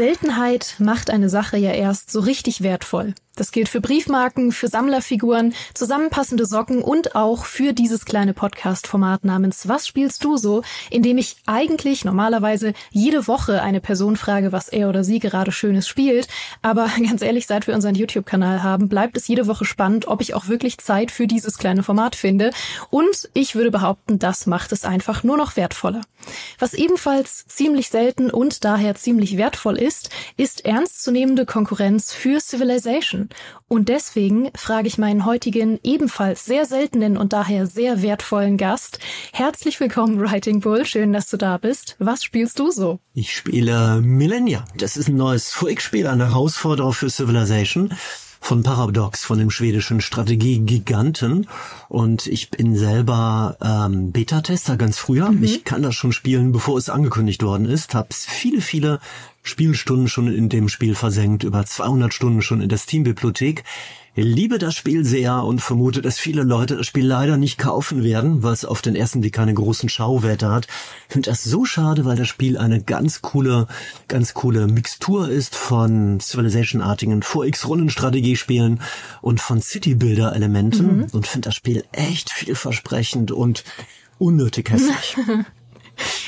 Seltenheit macht eine Sache ja erst so richtig wertvoll. Das gilt für Briefmarken, für Sammlerfiguren, zusammenpassende Socken und auch für dieses kleine Podcast-Format namens Was spielst du so, in dem ich eigentlich normalerweise jede Woche eine Person frage, was er oder sie gerade Schönes spielt. Aber ganz ehrlich, seit wir unseren YouTube-Kanal haben, bleibt es jede Woche spannend, ob ich auch wirklich Zeit für dieses kleine Format finde. Und ich würde behaupten, das macht es einfach nur noch wertvoller. Was ebenfalls ziemlich selten und daher ziemlich wertvoll ist, ist ernstzunehmende Konkurrenz für Civilization. Und deswegen frage ich meinen heutigen ebenfalls sehr seltenen und daher sehr wertvollen Gast. Herzlich willkommen, Writing Bull. Schön, dass du da bist. Was spielst du so? Ich spiele Millennia. Das ist ein neues VX-Spiel, eine Herausforderung für Civilization von Paradox, von dem schwedischen Strategiegiganten. Und ich bin selber ähm, Beta-Tester ganz früher. Mhm. Ich kann das schon spielen, bevor es angekündigt worden ist. Hab viele, viele Spielstunden schon in dem Spiel versenkt, über 200 Stunden schon in der Steam-Bibliothek. Ich liebe das Spiel sehr und vermute, dass viele Leute das Spiel leider nicht kaufen werden, weil es auf den ersten Blick keine großen Schauwerte hat. Ich finde das so schade, weil das Spiel eine ganz coole, ganz coole Mixtur ist von Civilization-artigen 4X-Rundenstrategiespielen und von City-Builder-Elementen mhm. und finde das Spiel echt vielversprechend und unnötig hässlich.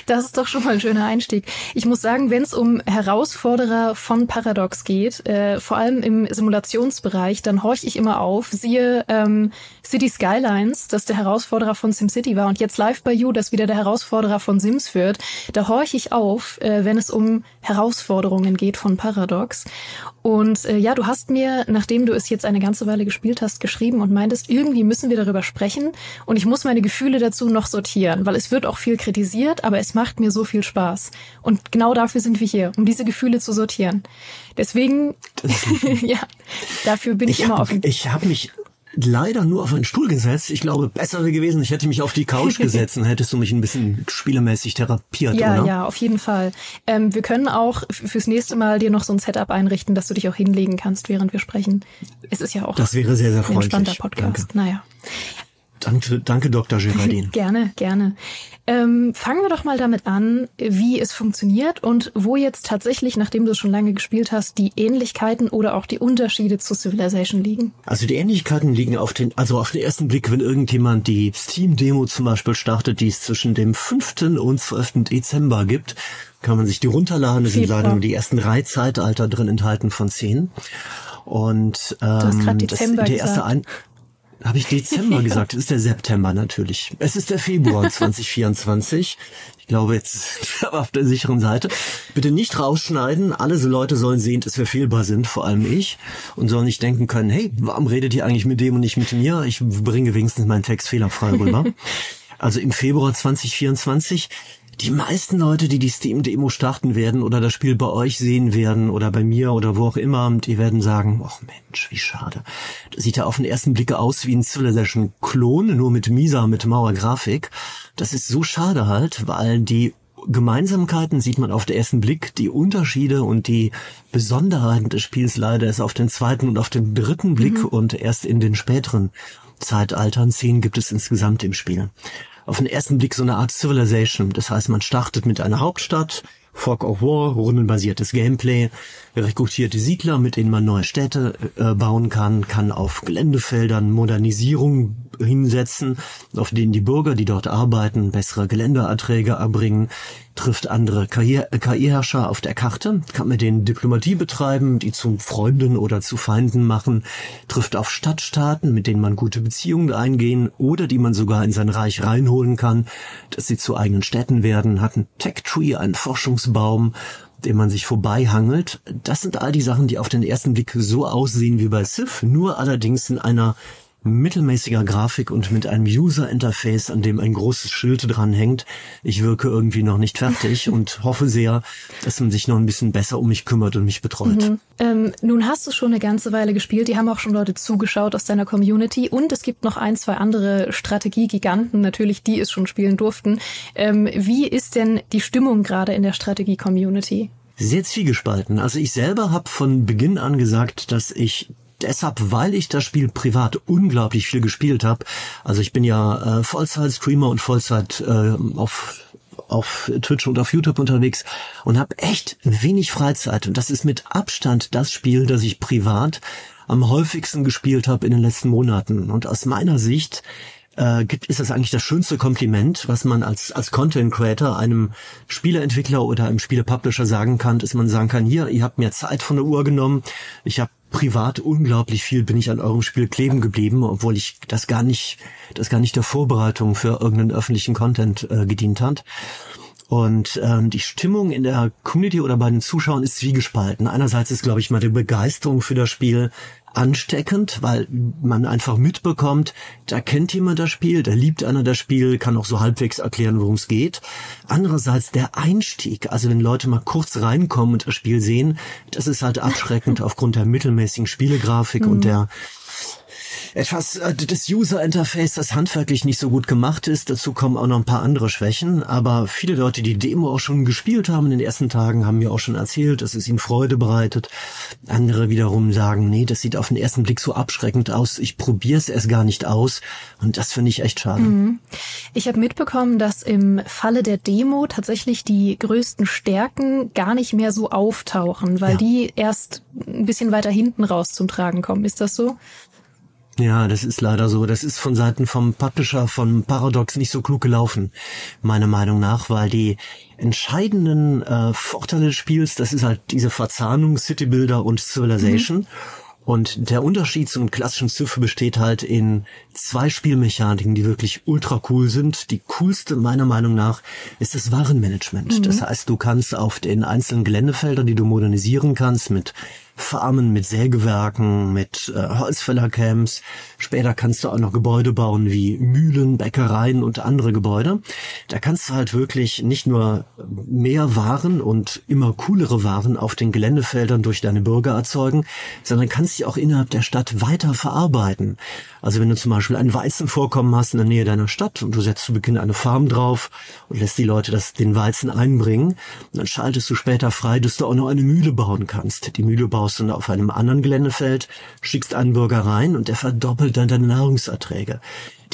Das ist doch schon mal ein schöner Einstieg. Ich muss sagen, wenn es um Herausforderer von Paradox geht, äh, vor allem im Simulationsbereich, dann horche ich immer auf. Siehe ähm, City Skylines, das der Herausforderer von SimCity war und jetzt Live by You, das wieder der Herausforderer von Sims wird. Da horche ich auf, äh, wenn es um Herausforderungen geht von Paradox. Und äh, ja, du hast mir, nachdem du es jetzt eine ganze Weile gespielt hast, geschrieben und meintest, irgendwie müssen wir darüber sprechen und ich muss meine Gefühle dazu noch sortieren, weil es wird auch viel kritisiert, aber es macht mir so viel Spaß. Und genau dafür sind wir hier, um diese Gefühle zu sortieren. Deswegen, ja, dafür bin ich, ich immer hab, offen. Ich habe mich leider nur auf einen Stuhl gesetzt. Ich glaube, besser wäre gewesen, ich hätte mich auf die Couch gesetzt und hättest du mich ein bisschen spielemäßig therapiert, ja, oder? Ja, auf jeden Fall. Ähm, wir können auch fürs nächste Mal dir noch so ein Setup einrichten, dass du dich auch hinlegen kannst, während wir sprechen. Es ist ja auch das wäre sehr, sehr freundlich. ein entspannter Podcast. Danke. Naja. Danke, danke Dr. Geraldine. gerne, gerne. Ähm, fangen wir doch mal damit an, wie es funktioniert und wo jetzt tatsächlich, nachdem du schon lange gespielt hast, die Ähnlichkeiten oder auch die Unterschiede zu Civilization liegen. Also die Ähnlichkeiten liegen auf den, also auf den ersten Blick, wenn irgendjemand die Steam-Demo zum Beispiel startet, die es zwischen dem 5. und 12. Dezember gibt, kann man sich die runterladen. Da sind leider nur die ersten drei Zeitalter drin enthalten von zehn. Und ähm, das, der erste ein habe ich Dezember gesagt? Es ist der September natürlich. Es ist der Februar 2024. Ich glaube, jetzt ist auf der sicheren Seite. Bitte nicht rausschneiden. Alle so Leute sollen sehen, dass wir fehlbar sind, vor allem ich. Und sollen nicht denken können, hey, warum redet ihr eigentlich mit dem und nicht mit mir? Ich bringe wenigstens meinen Text fehlerfrei rüber. Also im Februar 2024 die meisten Leute, die die Steam-Demo starten werden oder das Spiel bei euch sehen werden oder bei mir oder wo auch immer, die werden sagen, ach Mensch, wie schade. Das sieht ja auf den ersten Blick aus wie ein Civilization-Klon, nur mit Misa, mit Mauer-Grafik. Das ist so schade halt, weil die Gemeinsamkeiten sieht man auf den ersten Blick, die Unterschiede und die Besonderheiten des Spiels leider ist auf den zweiten und auf den dritten Blick mhm. und erst in den späteren Zeitaltern. Zehn gibt es insgesamt im Spiel auf den ersten Blick so eine Art Civilization. Das heißt, man startet mit einer Hauptstadt, Fog of War, rundenbasiertes Gameplay, rekrutierte Siedler, mit denen man neue Städte äh, bauen kann, kann auf Geländefeldern Modernisierung hinsetzen, auf denen die Bürger, die dort arbeiten, bessere Geländeerträge erbringen, trifft andere KI-Herrscher auf der Karte, kann mit denen Diplomatie betreiben, die zu Freunden oder zu Feinden machen, trifft auf Stadtstaaten, mit denen man gute Beziehungen eingehen oder die man sogar in sein Reich reinholen kann, dass sie zu eigenen Städten werden, hat ein Tech-Tree, einen Forschungsbaum, dem man sich vorbeihangelt. Das sind all die Sachen, die auf den ersten Blick so aussehen wie bei Civ, nur allerdings in einer mittelmäßiger Grafik und mit einem User-Interface, an dem ein großes Schild dran hängt. Ich wirke irgendwie noch nicht fertig und hoffe sehr, dass man sich noch ein bisschen besser um mich kümmert und mich betreut. Mhm. Ähm, nun hast du schon eine ganze Weile gespielt. Die haben auch schon Leute zugeschaut aus deiner Community. Und es gibt noch ein, zwei andere Strategiegiganten, natürlich, die es schon spielen durften. Ähm, wie ist denn die Stimmung gerade in der Strategie-Community? Sehr zwiegespalten. Also ich selber habe von Beginn an gesagt, dass ich deshalb, weil ich das Spiel privat unglaublich viel gespielt habe. Also ich bin ja äh, Vollzeit-Streamer und Vollzeit äh, auf auf Twitch und auf YouTube unterwegs und habe echt wenig Freizeit. Und das ist mit Abstand das Spiel, das ich privat am häufigsten gespielt habe in den letzten Monaten. Und aus meiner Sicht äh, gibt, ist das eigentlich das schönste Kompliment, was man als, als Content Creator einem Spieleentwickler oder einem Spielepublisher sagen kann, dass man sagen kann, hier, ihr habt mir Zeit von der Uhr genommen, ich habe privat unglaublich viel bin ich an eurem Spiel kleben geblieben, obwohl ich das gar nicht, das gar nicht der Vorbereitung für irgendeinen öffentlichen Content äh, gedient hat. Und ähm, die Stimmung in der Community oder bei den Zuschauern ist zwiegespalten. Einerseits ist, glaube ich, mal die Begeisterung für das Spiel ansteckend, weil man einfach mitbekommt, da kennt jemand das Spiel, da liebt einer das Spiel, kann auch so halbwegs erklären, worum es geht. Andererseits der Einstieg, also wenn Leute mal kurz reinkommen und das Spiel sehen, das ist halt abschreckend aufgrund der mittelmäßigen Spielegrafik mhm. und der etwas äh, das User Interface, das handwerklich nicht so gut gemacht ist. Dazu kommen auch noch ein paar andere Schwächen. Aber viele Leute, die Demo auch schon gespielt haben in den ersten Tagen, haben mir auch schon erzählt, dass es ihnen Freude bereitet. Andere wiederum sagen, nee, das sieht auf den ersten Blick so abschreckend aus. Ich probiere es erst gar nicht aus. Und das finde ich echt schade. Mhm. Ich habe mitbekommen, dass im Falle der Demo tatsächlich die größten Stärken gar nicht mehr so auftauchen, weil ja. die erst ein bisschen weiter hinten raus zum Tragen kommen. Ist das so? Ja, das ist leider so. Das ist von Seiten vom Publisher von Paradox nicht so klug gelaufen, meiner Meinung nach, weil die entscheidenden äh, Vorteile des Spiels, das ist halt diese Verzahnung City Builder und Civilization. Mhm. Und der Unterschied zum klassischen Civ besteht halt in zwei Spielmechaniken, die wirklich ultra cool sind. Die coolste meiner Meinung nach ist das Warenmanagement. Mhm. Das heißt, du kannst auf den einzelnen Geländefeldern, die du modernisieren kannst mit Farmen mit Sägewerken, mit äh, Holzfällercamps. Später kannst du auch noch Gebäude bauen wie Mühlen, Bäckereien und andere Gebäude. Da kannst du halt wirklich nicht nur mehr Waren und immer coolere Waren auf den Geländefeldern durch deine Bürger erzeugen, sondern kannst sie auch innerhalb der Stadt weiter verarbeiten. Also wenn du zum Beispiel ein Weizenvorkommen hast in der Nähe deiner Stadt und du setzt zu Beginn eine Farm drauf und lässt die Leute das, den Weizen einbringen, dann schaltest du später frei, dass du auch noch eine Mühle bauen kannst. Die Mühle baust du auf einem anderen Geländefeld, schickst einen Bürger rein und der verdoppelt dann deine Nahrungserträge.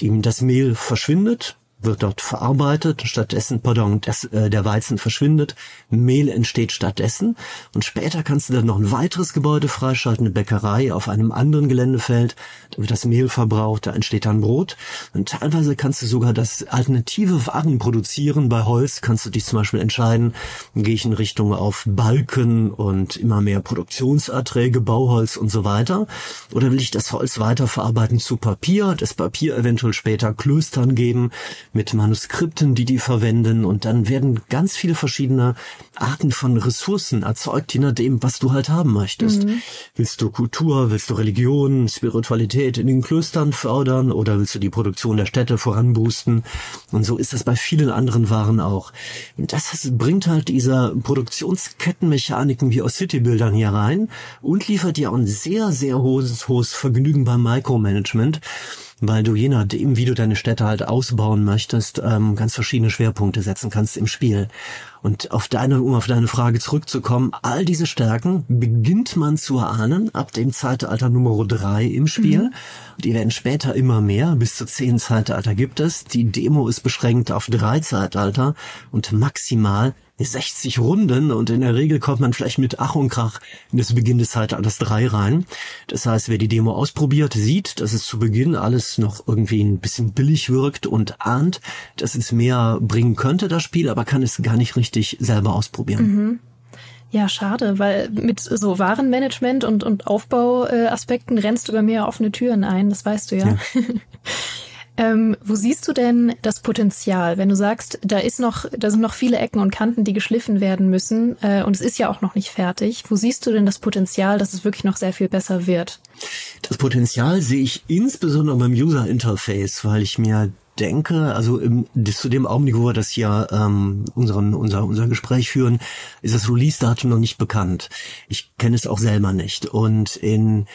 Ihm das Mehl verschwindet, wird dort verarbeitet, stattdessen, pardon, das, äh, der Weizen verschwindet, Mehl entsteht stattdessen. Und später kannst du dann noch ein weiteres Gebäude freischalten, eine Bäckerei auf einem anderen Geländefeld, da wird das Mehl verbraucht, da entsteht dann Brot. Und teilweise kannst du sogar das alternative Waren produzieren, bei Holz kannst du dich zum Beispiel entscheiden, gehe ich in Richtung auf Balken und immer mehr Produktionserträge, Bauholz und so weiter. Oder will ich das Holz weiterverarbeiten zu Papier, das Papier eventuell später Klöstern geben, mit Manuskripten, die die verwenden und dann werden ganz viele verschiedene Arten von Ressourcen erzeugt, je nachdem, was du halt haben möchtest. Mhm. Willst du Kultur, willst du Religion, Spiritualität in den Klöstern fördern oder willst du die Produktion der Städte voranboosten? Und so ist das bei vielen anderen Waren auch. Und das bringt halt diese Produktionskettenmechaniken wie aus Citybildern hier rein und liefert dir auch ein sehr, sehr hohes, hohes Vergnügen beim Micromanagement weil du je nachdem, wie du deine Städte halt ausbauen möchtest, ähm, ganz verschiedene Schwerpunkte setzen kannst im Spiel. Und auf deine, um auf deine Frage zurückzukommen, all diese Stärken beginnt man zu erahnen ab dem Zeitalter Nummer drei im Spiel. Mhm. Die werden später immer mehr, bis zu zehn Zeitalter gibt es. Die Demo ist beschränkt auf drei Zeitalter und maximal 60 Runden und in der Regel kommt man vielleicht mit Ach und Krach in das Beginn des Zeitalters 3 rein. Das heißt, wer die Demo ausprobiert, sieht, dass es zu Beginn alles noch irgendwie ein bisschen billig wirkt und ahnt, dass es mehr bringen könnte, das Spiel, aber kann es gar nicht richtig selber ausprobieren. Mhm. Ja, schade, weil mit so Warenmanagement und, und Aufbauaspekten rennst du bei mir offene Türen ein, das weißt du ja. ja. Ähm, wo siehst du denn das Potenzial, wenn du sagst, da ist noch, da sind noch viele Ecken und Kanten, die geschliffen werden müssen, äh, und es ist ja auch noch nicht fertig. Wo siehst du denn das Potenzial, dass es wirklich noch sehr viel besser wird? Das Potenzial sehe ich insbesondere beim User Interface, weil ich mir denke, also im, zu dem Augenblick, wo wir das hier ähm, unseren, unser, unser Gespräch führen, ist das Release-Datum noch nicht bekannt. Ich kenne es auch selber nicht. Und in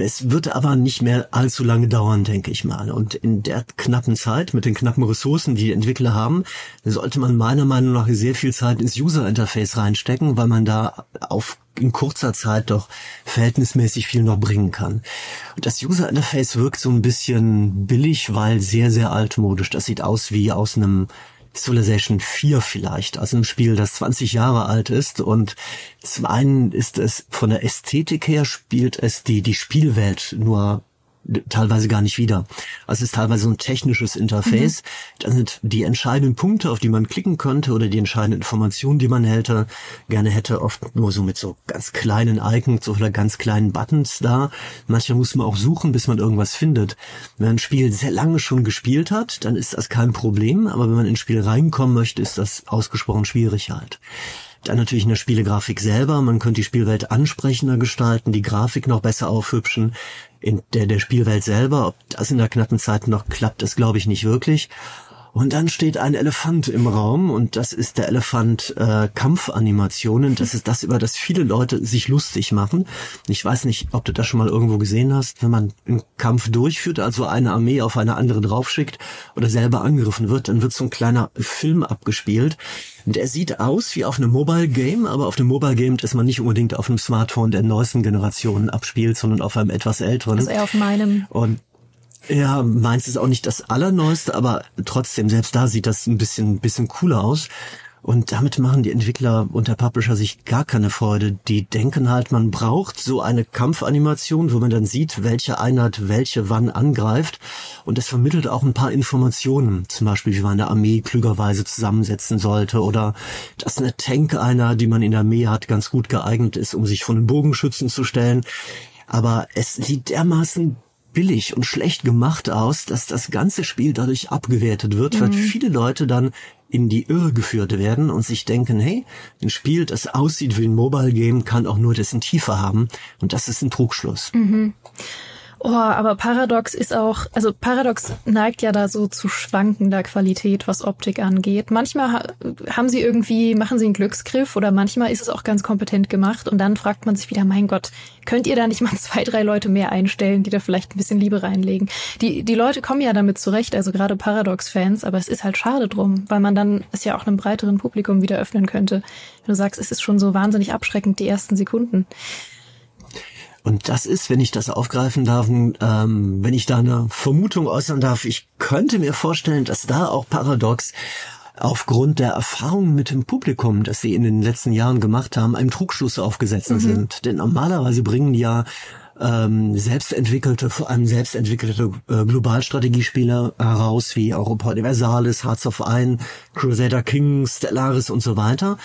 es wird aber nicht mehr allzu lange dauern, denke ich mal. Und in der knappen Zeit, mit den knappen Ressourcen, die die Entwickler haben, sollte man meiner Meinung nach sehr viel Zeit ins User-Interface reinstecken, weil man da auf in kurzer Zeit doch verhältnismäßig viel noch bringen kann. Und das User Interface wirkt so ein bisschen billig, weil sehr, sehr altmodisch. Das sieht aus wie aus einem Civilization 4 vielleicht, also ein Spiel, das 20 Jahre alt ist. Und zum einen ist es von der Ästhetik her spielt es die, die Spielwelt nur teilweise gar nicht wieder. Also es ist teilweise so ein technisches Interface. Mhm. Dann sind die entscheidenden Punkte, auf die man klicken könnte oder die entscheidenden Informationen, die man hätte, gerne hätte, oft nur so mit so ganz kleinen Icons oder ganz kleinen Buttons da. Manchmal muss man auch suchen, bis man irgendwas findet. Wenn man ein Spiel sehr lange schon gespielt hat, dann ist das kein Problem, aber wenn man ins Spiel reinkommen möchte, ist das ausgesprochen schwierig halt. Dann natürlich in der Spielegrafik selber. Man könnte die Spielwelt ansprechender gestalten, die Grafik noch besser aufhübschen. In der, der Spielwelt selber, ob das in der knappen Zeit noch klappt, das glaube ich nicht wirklich. Und dann steht ein Elefant im Raum und das ist der Elefant äh, Kampfanimationen. Das ist das, über das viele Leute sich lustig machen. Ich weiß nicht, ob du das schon mal irgendwo gesehen hast, wenn man einen Kampf durchführt, also eine Armee auf eine andere draufschickt oder selber angegriffen wird, dann wird so ein kleiner Film abgespielt. Der sieht aus wie auf einem Mobile Game, aber auf dem Mobile Game, das man nicht unbedingt auf einem Smartphone der neuesten Generationen abspielt, sondern auf einem etwas älteren. Also eher auf meinem. Und ja, meins ist auch nicht das allerneueste, aber trotzdem, selbst da sieht das ein bisschen, bisschen cooler aus. Und damit machen die Entwickler und der Publisher sich gar keine Freude. Die denken halt, man braucht so eine Kampfanimation, wo man dann sieht, welche Einheit welche wann angreift. Und das vermittelt auch ein paar Informationen. Zum Beispiel, wie man eine Armee klügerweise zusammensetzen sollte oder dass eine Tank-Einheit, die man in der Armee hat, ganz gut geeignet ist, um sich von den Bogenschützen zu stellen. Aber es sieht dermaßen billig und schlecht gemacht aus, dass das ganze Spiel dadurch abgewertet wird, mhm. weil viele Leute dann in die Irre geführt werden und sich denken, hey, ein Spiel, das aussieht wie ein Mobile Game, kann auch nur dessen Tiefe haben. Und das ist ein Trugschluss. Mhm. Oh, aber Paradox ist auch, also Paradox neigt ja da so zu schwankender Qualität, was Optik angeht. Manchmal haben sie irgendwie, machen sie einen Glücksgriff oder manchmal ist es auch ganz kompetent gemacht und dann fragt man sich wieder, mein Gott, könnt ihr da nicht mal zwei, drei Leute mehr einstellen, die da vielleicht ein bisschen Liebe reinlegen? Die, die Leute kommen ja damit zurecht, also gerade Paradox-Fans, aber es ist halt schade drum, weil man dann es ja auch einem breiteren Publikum wieder öffnen könnte. Wenn du sagst, es ist schon so wahnsinnig abschreckend, die ersten Sekunden. Und das ist, wenn ich das aufgreifen darf, ähm, wenn ich da eine Vermutung äußern darf, ich könnte mir vorstellen, dass da auch Paradox aufgrund der Erfahrungen mit dem Publikum, das sie in den letzten Jahren gemacht haben, einem Trugschluss aufgesetzt mhm. sind. Denn normalerweise bringen ja ähm, selbstentwickelte, vor allem selbstentwickelte äh, Globalstrategiespiele heraus, wie Europa Universalis, Hearts of Iron, Crusader Kings, Stellaris und so weiter,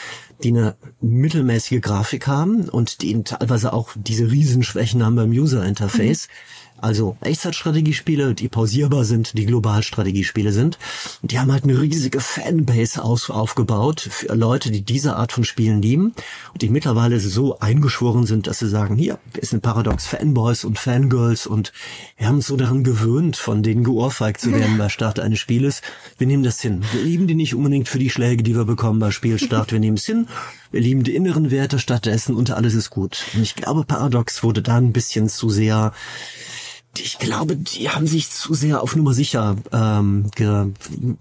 die eine mittelmäßige Grafik haben und die teilweise auch diese Riesenschwächen haben beim User Interface. Mhm also Echtzeitstrategiespiele, die pausierbar sind, die Globalstrategiespiele sind. Und die haben halt eine riesige Fanbase aus, aufgebaut für Leute, die diese Art von Spielen lieben und die mittlerweile so eingeschworen sind, dass sie sagen, hier, wir sind Paradox Fanboys und Fangirls und wir haben uns so daran gewöhnt, von denen geohrfeigt zu werden bei Start eines Spieles. Wir nehmen das hin. Wir lieben die nicht unbedingt für die Schläge, die wir bekommen bei Spielstart. Wir nehmen es hin. Wir lieben die inneren Werte stattdessen und alles ist gut. Und ich glaube, Paradox wurde da ein bisschen zu sehr ich glaube, die haben sich zu sehr auf Nummer sicher ähm, ge,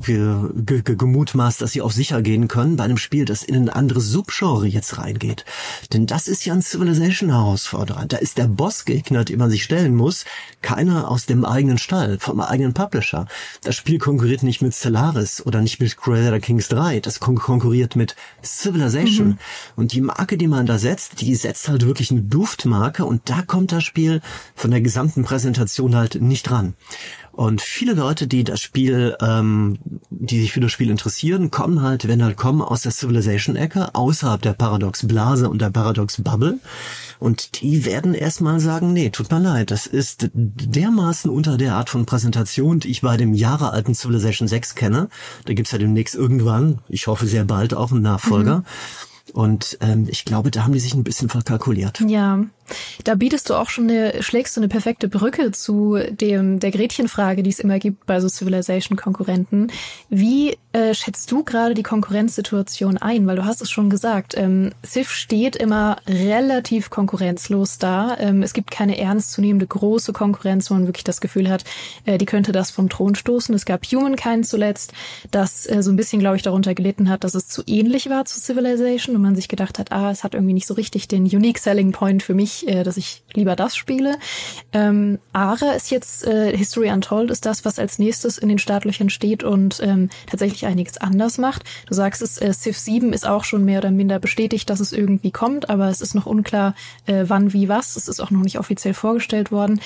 ge, ge, ge, gemutmaßt, dass sie auf sicher gehen können bei einem Spiel, das in ein anderes Subgenre jetzt reingeht. Denn das ist ja ein Civilization-Herausforderer. Da ist der Bossgegner, den man sich stellen muss, keiner aus dem eigenen Stall, vom eigenen Publisher. Das Spiel konkurriert nicht mit Stellaris oder nicht mit Crusader Kings 3. Das kon konkurriert mit Civilization. Mhm. Und die Marke, die man da setzt, die setzt halt wirklich eine Duftmarke und da kommt das Spiel von der gesamten Präsentation Präsentation halt nicht dran. Und viele Leute, die das Spiel, ähm, die sich für das Spiel interessieren, kommen halt, wenn halt kommen, aus der Civilization-Ecke, außerhalb der Paradox-Blase und der Paradox-Bubble. Und die werden erstmal sagen, nee, tut mir leid, das ist dermaßen unter der Art von Präsentation, die ich bei dem jahrealten Civilization 6 kenne. Da gibt's ja demnächst irgendwann, ich hoffe sehr bald auch einen Nachfolger. Mhm. Und ähm, ich glaube, da haben die sich ein bisschen verkalkuliert. Ja, da bietest du auch schon eine, schlägst du eine perfekte Brücke zu dem der Gretchenfrage, die es immer gibt bei so Civilization-Konkurrenten. Wie äh, schätzt du gerade die Konkurrenzsituation ein? Weil du hast es schon gesagt, ähm, Civ steht immer relativ konkurrenzlos da. Ähm, es gibt keine ernstzunehmende große Konkurrenz, wo man wirklich das Gefühl hat, äh, die könnte das vom Thron stoßen. Es gab Humankind zuletzt, das äh, so ein bisschen, glaube ich, darunter gelitten hat, dass es zu ähnlich war zu Civilization und man sich gedacht hat, ah, es hat irgendwie nicht so richtig den Unique Selling Point für mich äh, dass ich lieber das spiele. Ähm, Ara ist jetzt, äh, History Untold ist das, was als nächstes in den Startlöchern steht und ähm, tatsächlich einiges anders macht. Du sagst es, äh, Civ 7 ist auch schon mehr oder minder bestätigt, dass es irgendwie kommt, aber es ist noch unklar, äh, wann, wie, was. Es ist auch noch nicht offiziell vorgestellt worden.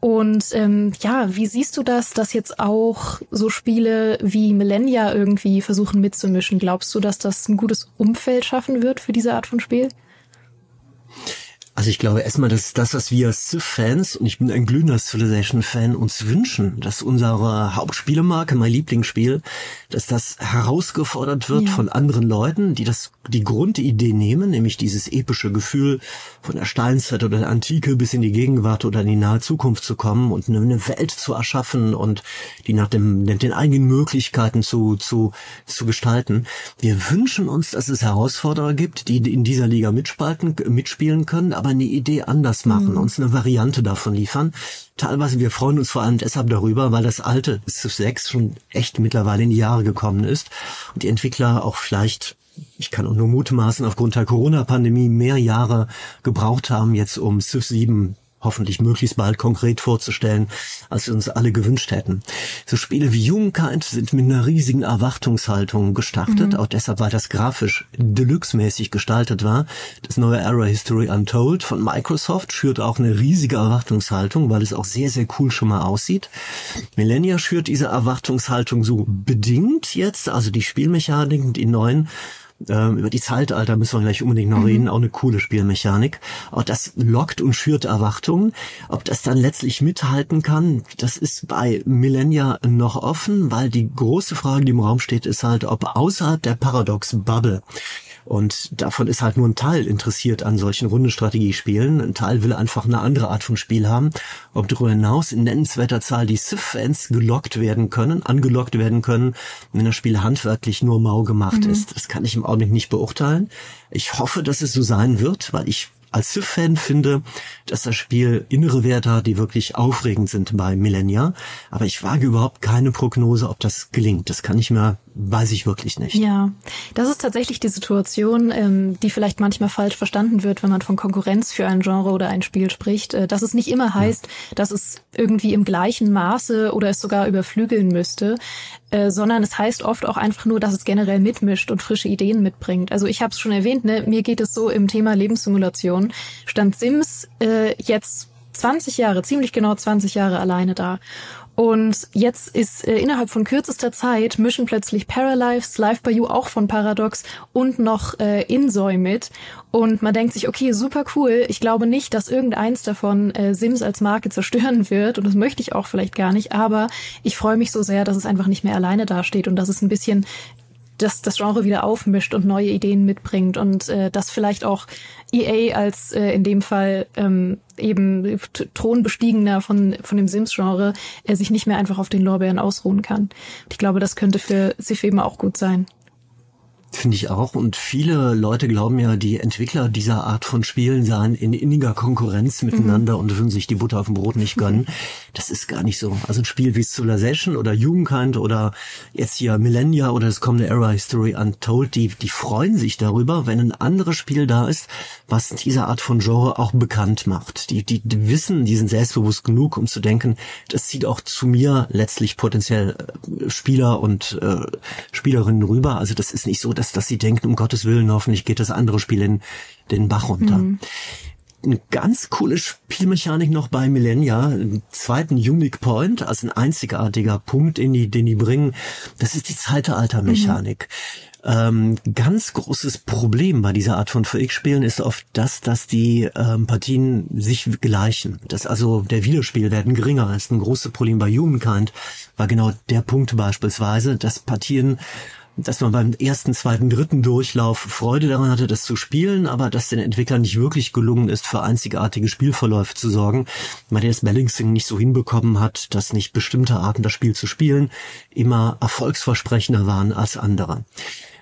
Und ähm, ja, wie siehst du das, dass jetzt auch so Spiele wie Millennia irgendwie versuchen mitzumischen? Glaubst du, dass das ein gutes Umfeld schaffen wird für diese Art von Spiel? Also ich glaube erstmal, dass das, was wir Civ-Fans, und ich bin ein glühender Civilization-Fan, uns wünschen, dass unsere Hauptspielemarke, mein Lieblingsspiel, dass das herausgefordert wird ja. von anderen Leuten, die das die Grundidee nehmen, nämlich dieses epische Gefühl von der Steinzeit oder der Antike bis in die Gegenwart oder in die nahe Zukunft zu kommen und eine Welt zu erschaffen und die nach dem, den eigenen Möglichkeiten zu, zu, zu gestalten. Wir wünschen uns, dass es Herausforderer gibt, die in dieser Liga mitspalten, mitspielen können, aber eine Idee anders machen, mhm. uns eine Variante davon liefern. Teilweise, wir freuen uns vor allem deshalb darüber, weil das alte Civ 6 schon echt mittlerweile in die Jahre gekommen ist und die Entwickler auch vielleicht ich kann auch nur mutmaßen, aufgrund der Corona-Pandemie mehr Jahre gebraucht haben, jetzt um Civ 7 hoffentlich möglichst bald konkret vorzustellen, als wir uns alle gewünscht hätten. So Spiele wie Jugendkind sind mit einer riesigen Erwartungshaltung gestartet, mhm. auch deshalb, weil das grafisch deluxe-mäßig gestaltet war. Das neue Era History Untold von Microsoft schürt auch eine riesige Erwartungshaltung, weil es auch sehr, sehr cool schon mal aussieht. Millennia schürt diese Erwartungshaltung so bedingt jetzt, also die Spielmechaniken, die neuen, ähm, über die Zeitalter müssen wir gleich unbedingt noch mhm. reden, auch eine coole Spielmechanik. Auch das lockt und schürt Erwartungen. Ob das dann letztlich mithalten kann, das ist bei Millennia noch offen, weil die große Frage, die im Raum steht, ist halt, ob außerhalb der Paradox-Bubble und davon ist halt nur ein Teil interessiert an solchen Rundenstrategiespielen. Ein Teil will einfach eine andere Art von Spiel haben. Ob darüber hinaus in nennenswerter Zahl die Civ-Fans gelockt werden können, angelockt werden können, wenn das Spiel handwerklich nur mau gemacht mhm. ist. Das kann ich im Augenblick nicht beurteilen. Ich hoffe, dass es so sein wird, weil ich als Civ-Fan finde, dass das Spiel innere Werte hat, die wirklich aufregend sind bei Millennia. Aber ich wage überhaupt keine Prognose, ob das gelingt. Das kann ich mir weiß ich wirklich nicht. Ja, das ist tatsächlich die Situation, ähm, die vielleicht manchmal falsch verstanden wird, wenn man von Konkurrenz für ein Genre oder ein Spiel spricht. Äh, dass es nicht immer heißt, ja. dass es irgendwie im gleichen Maße oder es sogar überflügeln müsste, äh, sondern es heißt oft auch einfach nur, dass es generell mitmischt und frische Ideen mitbringt. Also ich habe es schon erwähnt, ne, mir geht es so im Thema Lebenssimulation. Stand Sims äh, jetzt 20 Jahre, ziemlich genau 20 Jahre alleine da. Und jetzt ist äh, innerhalb von kürzester Zeit mischen plötzlich Paralives, Live by You auch von Paradox und noch äh, Insoy mit. Und man denkt sich, okay, super cool. Ich glaube nicht, dass irgendeins davon äh, Sims als Marke zerstören wird. Und das möchte ich auch vielleicht gar nicht. Aber ich freue mich so sehr, dass es einfach nicht mehr alleine dasteht und dass es ein bisschen das, das Genre wieder aufmischt und neue Ideen mitbringt und äh, das vielleicht auch EA als äh, in dem Fall ähm, eben Thronbestiegener von, von dem Sims-Genre äh, sich nicht mehr einfach auf den Lorbeeren ausruhen kann. Und ich glaube, das könnte für Sif eben auch gut sein. Finde ich auch. Und viele Leute glauben ja, die Entwickler dieser Art von Spielen seien in inniger Konkurrenz miteinander mhm. und würden sich die Butter auf dem Brot nicht gönnen. Das ist gar nicht so. Also ein Spiel wie Civilization oder Jugendkind oder jetzt hier Millennia oder das kommende Era History Untold, die, die freuen sich darüber, wenn ein anderes Spiel da ist, was diese Art von Genre auch bekannt macht. Die, die, die wissen, die sind selbstbewusst genug, um zu denken, das zieht auch zu mir letztlich potenziell äh, Spieler und äh, Spielerinnen rüber. Also das ist nicht so, dass, dass sie denken, um Gottes Willen, hoffentlich geht das andere Spiel in den Bach runter. Mhm. Eine ganz coole Spielmechanik noch bei Millennia, einen zweiten Unique Point, also ein einzigartiger Punkt, in die, den die bringen, das ist die Zeitaltermechanik. Mhm. Ähm, ganz großes Problem bei dieser Art von VX-Spielen ist oft das, dass die ähm, Partien sich gleichen. Dass also der Wiederspielwert geringer ist. Ein großes Problem bei Humankind war genau der Punkt beispielsweise, dass Partien dass man beim ersten, zweiten, dritten Durchlauf Freude daran hatte, das zu spielen, aber dass den Entwicklern nicht wirklich gelungen ist, für einzigartige Spielverläufe zu sorgen, weil der Balancing nicht so hinbekommen hat, dass nicht bestimmte Arten das Spiel zu spielen immer erfolgsversprechender waren als andere.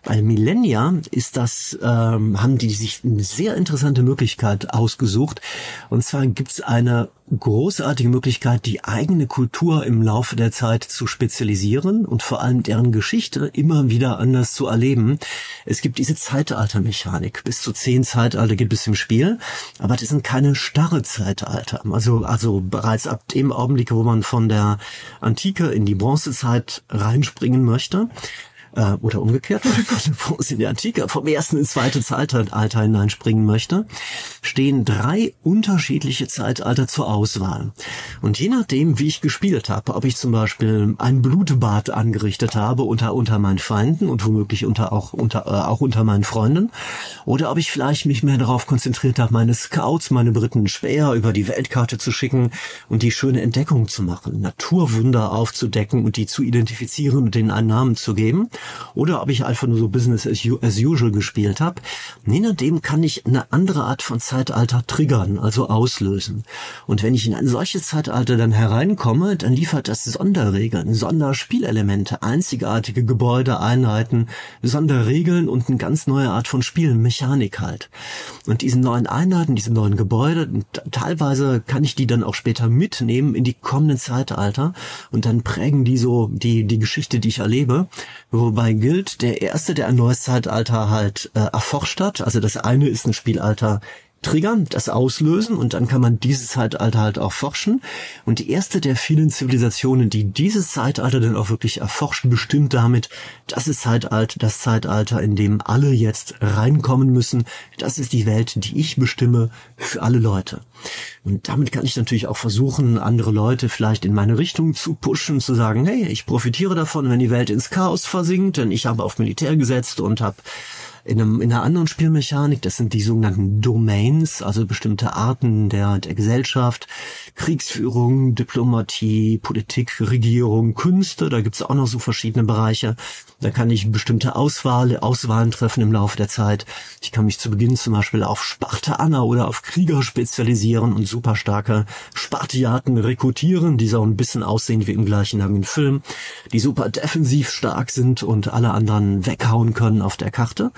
Bei Millennia ist das, ähm, haben die sich eine sehr interessante Möglichkeit ausgesucht. Und zwar gibt es eine großartige Möglichkeit, die eigene Kultur im Laufe der Zeit zu spezialisieren und vor allem deren Geschichte immer wieder anders zu erleben. Es gibt diese Zeitaltermechanik. Bis zu zehn Zeitalter gibt es im Spiel, aber das sind keine starre Zeitalter. Also, also bereits ab dem Augenblick, wo man von der Antike in die Bronzezeit reinspringen möchte, äh, oder umgekehrt, wo es in der Antike vom ersten ins zweite Zeitalter hineinspringen möchte, stehen drei unterschiedliche Zeitalter zur Auswahl. Und je nachdem, wie ich gespielt habe, ob ich zum Beispiel ein Blutbad angerichtet habe unter, unter meinen Feinden und womöglich unter, auch, unter, äh, auch unter meinen Freunden, oder ob ich vielleicht mich mehr darauf konzentriert habe, meine Scouts, meine Briten Späher über die Weltkarte zu schicken und die schöne Entdeckung zu machen, Naturwunder aufzudecken und die zu identifizieren und denen einen Namen zu geben, oder ob ich einfach nur so Business as, usual gespielt habe. Je nachdem kann ich eine andere Art von Zeitalter triggern, also auslösen. Und wenn ich in ein solches Zeitalter dann hereinkomme, dann liefert das Sonderregeln, Sonderspielelemente, einzigartige Gebäude, Einheiten, Sonderregeln und eine ganz neue Art von Spielen, Mechanik halt. Und diese neuen Einheiten, diese neuen Gebäude, teilweise kann ich die dann auch später mitnehmen in die kommenden Zeitalter und dann prägen die so die, die Geschichte, die ich erlebe. Wobei gilt, der erste, der ein neues Zeitalter halt äh, erforscht hat, also das eine ist ein Spielalter triggern, das auslösen und dann kann man dieses Zeitalter halt auch forschen. Und die erste der vielen Zivilisationen, die dieses Zeitalter dann auch wirklich erforschen, bestimmt damit, das ist Zeitalter, das Zeitalter, in dem alle jetzt reinkommen müssen. Das ist die Welt, die ich bestimme für alle Leute. Und damit kann ich natürlich auch versuchen, andere Leute vielleicht in meine Richtung zu pushen, zu sagen, hey, ich profitiere davon, wenn die Welt ins Chaos versinkt, denn ich habe auf Militär gesetzt und habe in, einem, in einer anderen Spielmechanik, das sind die sogenannten Domains, also bestimmte Arten der, der Gesellschaft, Kriegsführung, Diplomatie, Politik, Regierung, Künste, da gibt's auch noch so verschiedene Bereiche. Da kann ich bestimmte Auswahl, Auswahlen treffen im Laufe der Zeit. Ich kann mich zu Beginn zum Beispiel auf Spartaner oder auf Krieger spezialisieren und super starke Spartiaten rekrutieren, die so ein bisschen aussehen wie im gleichen langen Film, die super defensiv stark sind und alle anderen weghauen können auf der Karte.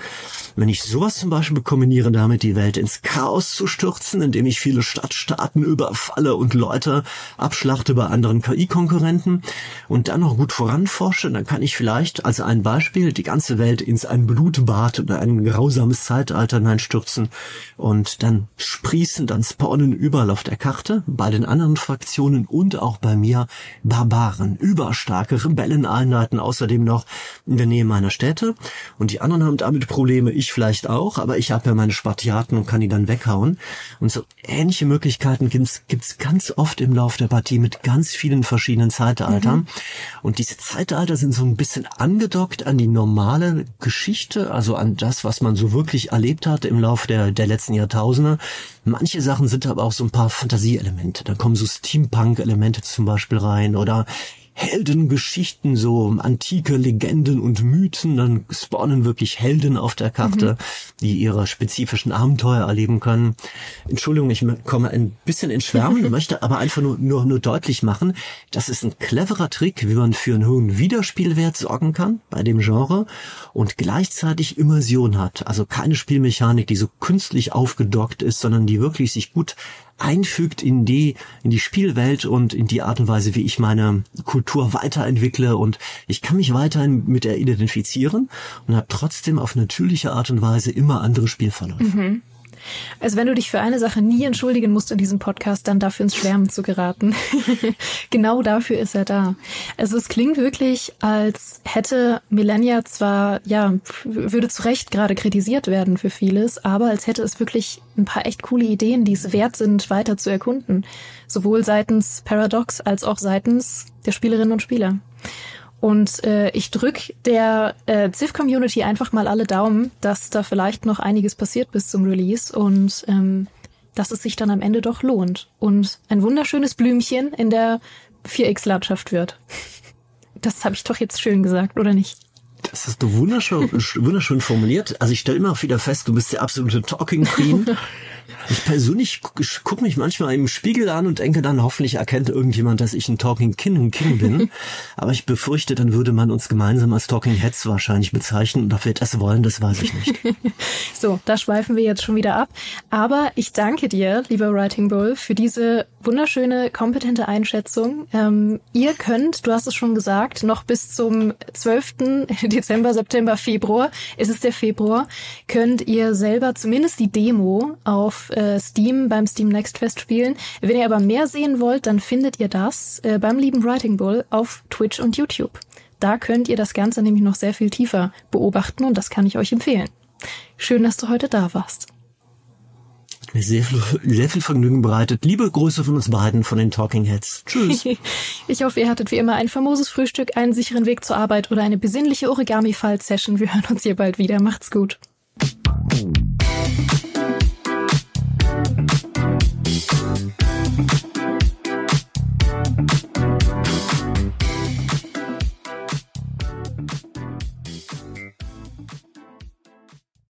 Wenn ich sowas zum Beispiel kombiniere damit, die Welt ins Chaos zu stürzen, indem ich viele Stadtstaaten überfalle und Leute abschlachte bei anderen KI-Konkurrenten und dann noch gut voranforsche, dann kann ich vielleicht als ein Beispiel die ganze Welt ins ein Blutbad oder ein grausames Zeitalter hineinstürzen und dann sprießen, dann spawnen überall auf der Karte, bei den anderen Fraktionen und auch bei mir Barbaren, überstarke Rebelleneinheiten, außerdem noch in der Nähe meiner Städte und die anderen haben damit Probleme, ich vielleicht auch, aber ich habe ja meine Spartiaten und kann die dann weghauen und so ähnliche Möglichkeiten gibt's, gibt's ganz oft im Lauf der Partie mit ganz vielen verschiedenen Zeitaltern mhm. und diese Zeitalter sind so ein bisschen angedockt an die normale Geschichte, also an das, was man so wirklich erlebt hat im Laufe der, der letzten Jahrtausende. Manche Sachen sind aber auch so ein paar Fantasieelemente. Da kommen so Steampunk-Elemente zum Beispiel rein oder Heldengeschichten, so antike Legenden und Mythen, dann spawnen wirklich Helden auf der Karte, mhm. die ihre spezifischen Abenteuer erleben können. Entschuldigung, ich komme ein bisschen in Schwärmen, möchte aber einfach nur, nur, nur deutlich machen, das ist ein cleverer Trick, wie man für einen hohen Wiederspielwert sorgen kann bei dem Genre und gleichzeitig Immersion hat. Also keine Spielmechanik, die so künstlich aufgedockt ist, sondern die wirklich sich gut einfügt in die, in die Spielwelt und in die Art und Weise, wie ich meine Kultur weiterentwickle und ich kann mich weiterhin mit der identifizieren und habe trotzdem auf natürliche Art und Weise immer andere Spielverläufe. Mhm. Also wenn du dich für eine Sache nie entschuldigen musst in diesem Podcast, dann dafür ins Schwärmen zu geraten. genau dafür ist er da. Also es klingt wirklich, als hätte Millennia zwar, ja, würde zu Recht gerade kritisiert werden für vieles, aber als hätte es wirklich ein paar echt coole Ideen, die es wert sind, weiter zu erkunden. Sowohl seitens Paradox als auch seitens der Spielerinnen und Spieler. Und äh, ich drück der äh, Civ-Community einfach mal alle Daumen, dass da vielleicht noch einiges passiert bis zum Release und ähm, dass es sich dann am Ende doch lohnt und ein wunderschönes Blümchen in der 4X-Landschaft wird. Das habe ich doch jetzt schön gesagt, oder nicht? Das hast du wunderschön, wunderschön formuliert. Also ich stelle immer wieder fest, du bist der absolute Talking Queen. Ich persönlich gucke guck mich manchmal im Spiegel an und denke dann, hoffentlich erkennt irgendjemand, dass ich ein Talking King, King bin. Aber ich befürchte, dann würde man uns gemeinsam als Talking Heads wahrscheinlich bezeichnen. Und ob wir das wollen, das weiß ich nicht. so, da schweifen wir jetzt schon wieder ab. Aber ich danke dir, lieber Writing Bull, für diese wunderschöne, kompetente Einschätzung. Ähm, ihr könnt, du hast es schon gesagt, noch bis zum 12. Dezember, September, Februar, ist es der Februar, könnt ihr selber zumindest die Demo auf äh, Steam beim Steam Next Fest spielen. Wenn ihr aber mehr sehen wollt, dann findet ihr das äh, beim lieben Writing Bull auf Twitch und YouTube. Da könnt ihr das Ganze nämlich noch sehr viel tiefer beobachten und das kann ich euch empfehlen. Schön, dass du heute da warst. Hat mir sehr viel, sehr viel Vergnügen bereitet. Liebe Grüße von uns beiden, von den Talking Heads. Tschüss. ich hoffe, ihr hattet wie immer ein famoses Frühstück, einen sicheren Weg zur Arbeit oder eine besinnliche Origami-Fall-Session. Wir hören uns hier bald wieder. Macht's gut.